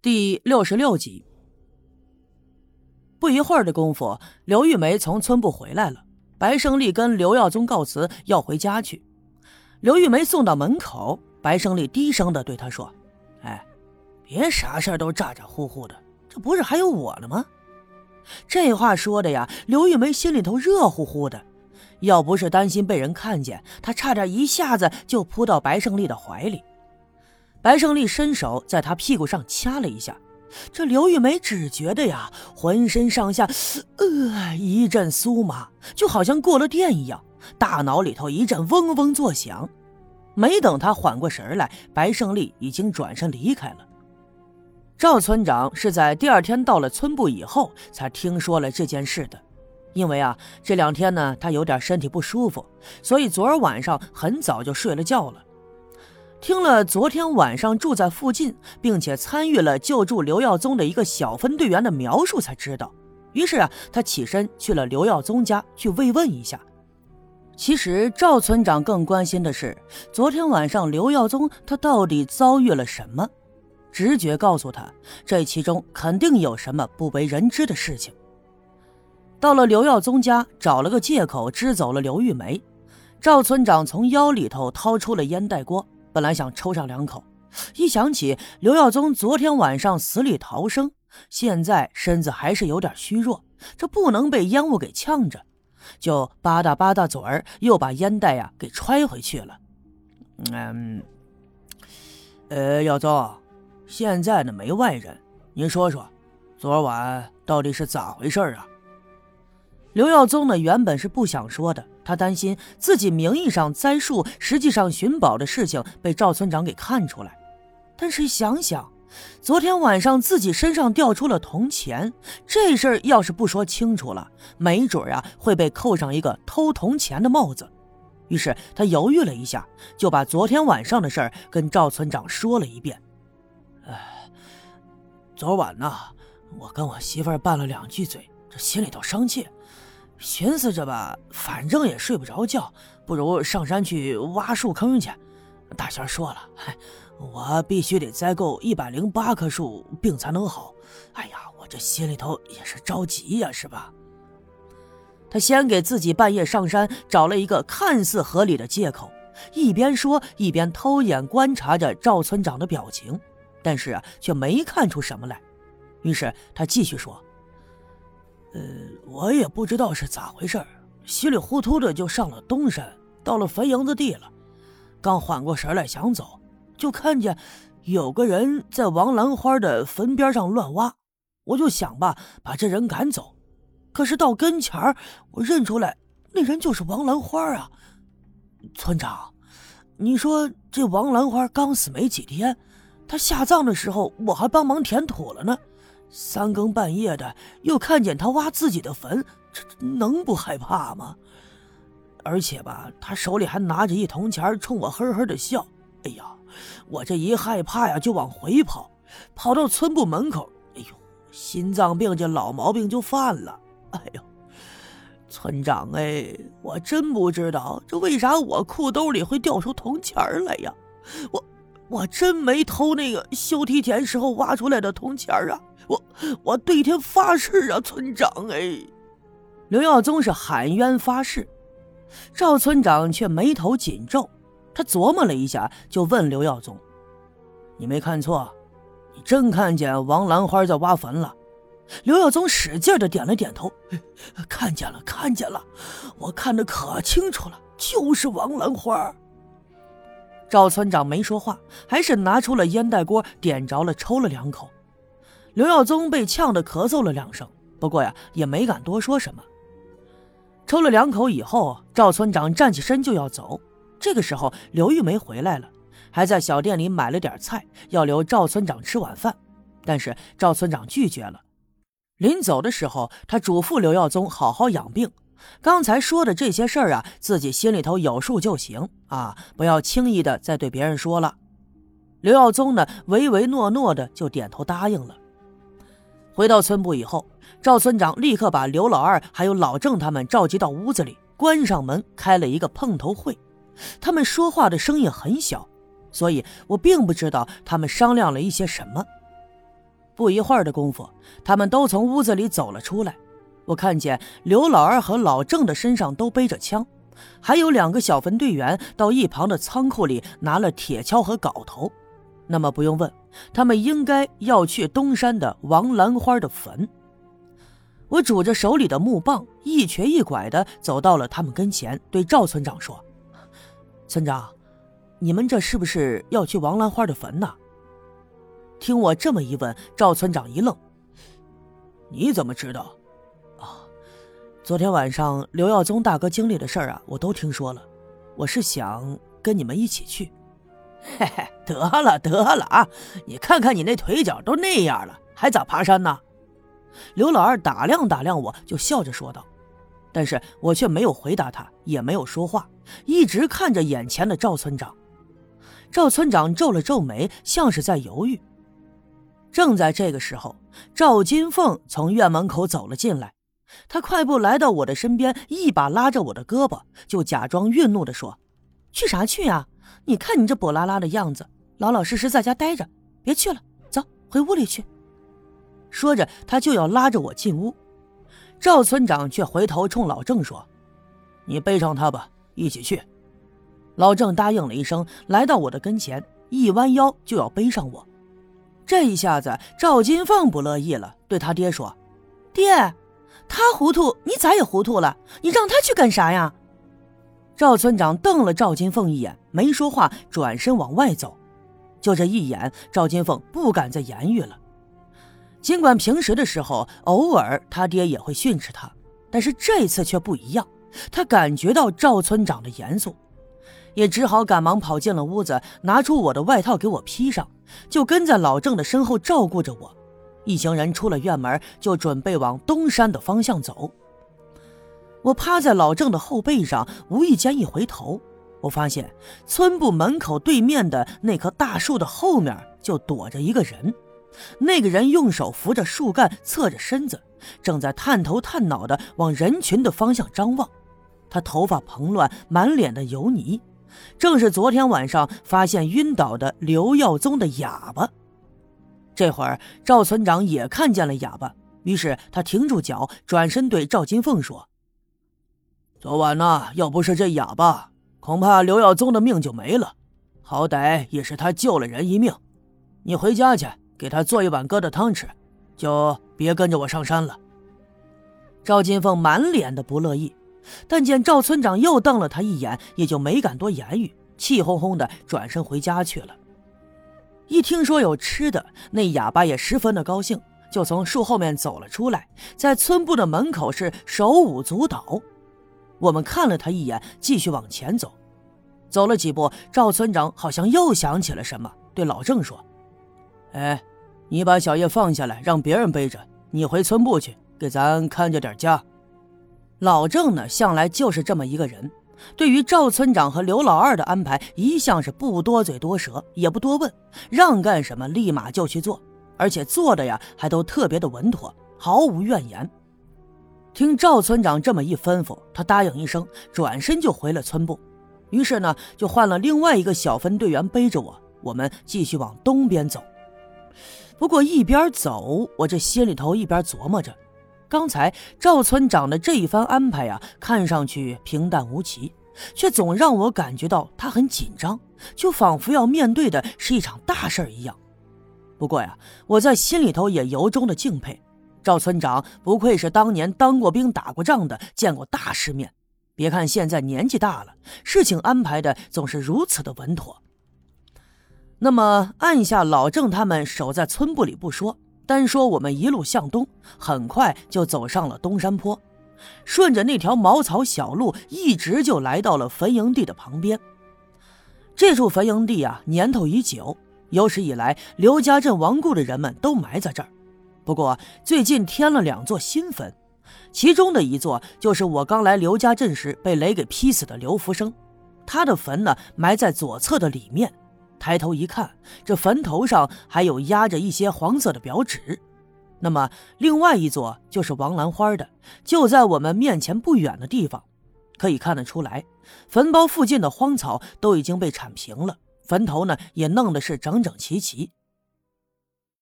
第六十六集。不一会儿的功夫，刘玉梅从村部回来了。白胜利跟刘耀宗告辞，要回家去。刘玉梅送到门口，白胜利低声的对她说：“哎，别啥事都咋咋呼呼的，这不是还有我呢吗？”这话说的呀，刘玉梅心里头热乎乎的。要不是担心被人看见，她差点一下子就扑到白胜利的怀里。白胜利伸手在他屁股上掐了一下，这刘玉梅只觉得呀，浑身上下呃一阵酥麻，就好像过了电一样，大脑里头一阵嗡嗡作响。没等他缓过神来，白胜利已经转身离开了。赵村长是在第二天到了村部以后才听说了这件事的，因为啊这两天呢他有点身体不舒服，所以昨儿晚上很早就睡了觉了。听了昨天晚上住在附近，并且参与了救助刘耀宗的一个小分队员的描述，才知道。于是啊，他起身去了刘耀宗家去慰问一下。其实赵村长更关心的是，昨天晚上刘耀宗他到底遭遇了什么？直觉告诉他，这其中肯定有什么不为人知的事情。到了刘耀宗家，找了个借口支走了刘玉梅。赵村长从腰里头掏出了烟袋锅。本来想抽上两口，一想起刘耀宗昨天晚上死里逃生，现在身子还是有点虚弱，这不能被烟雾给呛着，就吧嗒吧嗒嘴儿，又把烟袋呀给揣回去了。嗯，呃，耀宗，现在呢没外人，您说说，昨晚到底是咋回事啊？刘耀宗呢原本是不想说的。他担心自己名义上栽树，实际上寻宝的事情被赵村长给看出来。但是想想，昨天晚上自己身上掉出了铜钱，这事儿要是不说清楚了，没准啊会被扣上一个偷铜钱的帽子。于是他犹豫了一下，就把昨天晚上的事儿跟赵村长说了一遍。哎，昨晚呢，我跟我媳妇拌了两句嘴，这心里头生气。寻思着吧，反正也睡不着觉，不如上山去挖树坑去。大仙说了，我必须得栽够一百零八棵树，病才能好。哎呀，我这心里头也是着急呀，是吧？他先给自己半夜上山找了一个看似合理的借口，一边说一边偷眼观察着赵村长的表情，但是，却没看出什么来。于是他继续说。呃，我也不知道是咋回事稀里糊涂的就上了东山，到了坟营子地了。刚缓过神来想走，就看见有个人在王兰花的坟边上乱挖，我就想吧，把这人赶走。可是到跟前儿，我认出来那人就是王兰花啊。村长，你说这王兰花刚死没几天，她下葬的时候我还帮忙填土了呢。三更半夜的，又看见他挖自己的坟，这能不害怕吗？而且吧，他手里还拿着一铜钱，冲我呵呵的笑。哎呀，我这一害怕呀，就往回跑，跑到村部门口。哎呦，心脏病这老毛病就犯了。哎呦，村长哎，我真不知道这为啥我裤兜里会掉出铜钱来呀？我我真没偷那个修梯田时候挖出来的铜钱啊！我我对天发誓啊，村长哎！刘耀宗是喊冤发誓，赵村长却眉头紧皱。他琢磨了一下，就问刘耀宗：“你没看错，你真看见王兰花在挖坟了？”刘耀宗使劲的点了点头：“看见了，看见了，我看得可清楚了，就是王兰花。”赵村长没说话，还是拿出了烟袋锅，点着了，抽了两口。刘耀宗被呛得咳嗽了两声，不过呀，也没敢多说什么。抽了两口以后，赵村长站起身就要走。这个时候，刘玉梅回来了，还在小店里买了点菜，要留赵村长吃晚饭。但是赵村长拒绝了。临走的时候，他嘱咐刘耀宗好好养病。刚才说的这些事儿啊，自己心里头有数就行啊，不要轻易的再对别人说了。刘耀宗呢，唯唯诺诺的就点头答应了。回到村部以后，赵村长立刻把刘老二还有老郑他们召集到屋子里，关上门，开了一个碰头会。他们说话的声音很小，所以我并不知道他们商量了一些什么。不一会儿的功夫，他们都从屋子里走了出来。我看见刘老二和老郑的身上都背着枪，还有两个小分队员到一旁的仓库里拿了铁锹和镐头。那么不用问，他们应该要去东山的王兰花的坟。我拄着手里的木棒，一瘸一拐的走到了他们跟前，对赵村长说：“村长，你们这是不是要去王兰花的坟呢？”听我这么一问，赵村长一愣：“你怎么知道？昨天晚上刘耀宗大哥经历的事儿啊，我都听说了。我是想跟你们一起去。”嘿嘿，得了得了啊！你看看你那腿脚都那样了，还咋爬山呢？刘老二打量打量我，就笑着说道。但是我却没有回答他，也没有说话，一直看着眼前的赵村长。赵村长皱了皱眉，像是在犹豫。正在这个时候，赵金凤从院门口走了进来，他快步来到我的身边，一把拉着我的胳膊，就假装愠怒地说：“去啥去啊？你看你这跛拉拉的样子，老老实实在家待着，别去了，走回屋里去。”说着，他就要拉着我进屋，赵村长却回头冲老郑说：“你背上他吧，一起去。”老郑答应了一声，来到我的跟前，一弯腰就要背上我。这一下子，赵金凤不乐意了，对他爹说：“爹，他糊涂，你咋也糊涂了？你让他去干啥呀？”赵村长瞪了赵金凤一眼，没说话，转身往外走。就这一眼，赵金凤不敢再言语了。尽管平时的时候，偶尔他爹也会训斥他，但是这次却不一样。他感觉到赵村长的严肃，也只好赶忙跑进了屋子，拿出我的外套给我披上，就跟在老郑的身后照顾着我。一行人出了院门，就准备往东山的方向走。我趴在老郑的后背上，无意间一回头，我发现村部门口对面的那棵大树的后面就躲着一个人。那个人用手扶着树干，侧着身子，正在探头探脑的往人群的方向张望。他头发蓬乱，满脸的油泥，正是昨天晚上发现晕倒的刘耀宗的哑巴。这会儿，赵村长也看见了哑巴，于是他停住脚，转身对赵金凤说：“昨晚呢，要不是这哑巴，恐怕刘耀宗的命就没了。好歹也是他救了人一命。你回家去。”给他做一碗疙瘩汤吃，就别跟着我上山了。赵金凤满脸的不乐意，但见赵村长又瞪了他一眼，也就没敢多言语，气哄哄的转身回家去了。一听说有吃的，那哑巴也十分的高兴，就从树后面走了出来，在村部的门口是手舞足蹈。我们看了他一眼，继续往前走。走了几步，赵村长好像又想起了什么，对老郑说。哎，你把小叶放下来，让别人背着。你回村部去，给咱看着点家。老郑呢，向来就是这么一个人，对于赵村长和刘老二的安排，一向是不多嘴多舌，也不多问，让干什么立马就去做，而且做的呀还都特别的稳妥，毫无怨言。听赵村长这么一吩咐，他答应一声，转身就回了村部。于是呢，就换了另外一个小分队员背着我，我们继续往东边走。不过一边走，我这心里头一边琢磨着，刚才赵村长的这一番安排呀，看上去平淡无奇，却总让我感觉到他很紧张，就仿佛要面对的是一场大事一样。不过呀，我在心里头也由衷的敬佩赵村长，不愧是当年当过兵、打过仗的，见过大世面。别看现在年纪大了，事情安排的总是如此的稳妥。那么，按下老郑他们守在村部里不说，单说我们一路向东，很快就走上了东山坡，顺着那条茅草小路，一直就来到了坟营地的旁边。这处坟营地啊，年头已久，有史以来刘家镇亡故的人们都埋在这儿。不过最近添了两座新坟，其中的一座就是我刚来刘家镇时被雷给劈死的刘福生，他的坟呢埋在左侧的里面。抬头一看，这坟头上还有压着一些黄色的表纸。那么，另外一座就是王兰花的，就在我们面前不远的地方。可以看得出来，坟包附近的荒草都已经被铲平了，坟头呢也弄得是整整齐齐。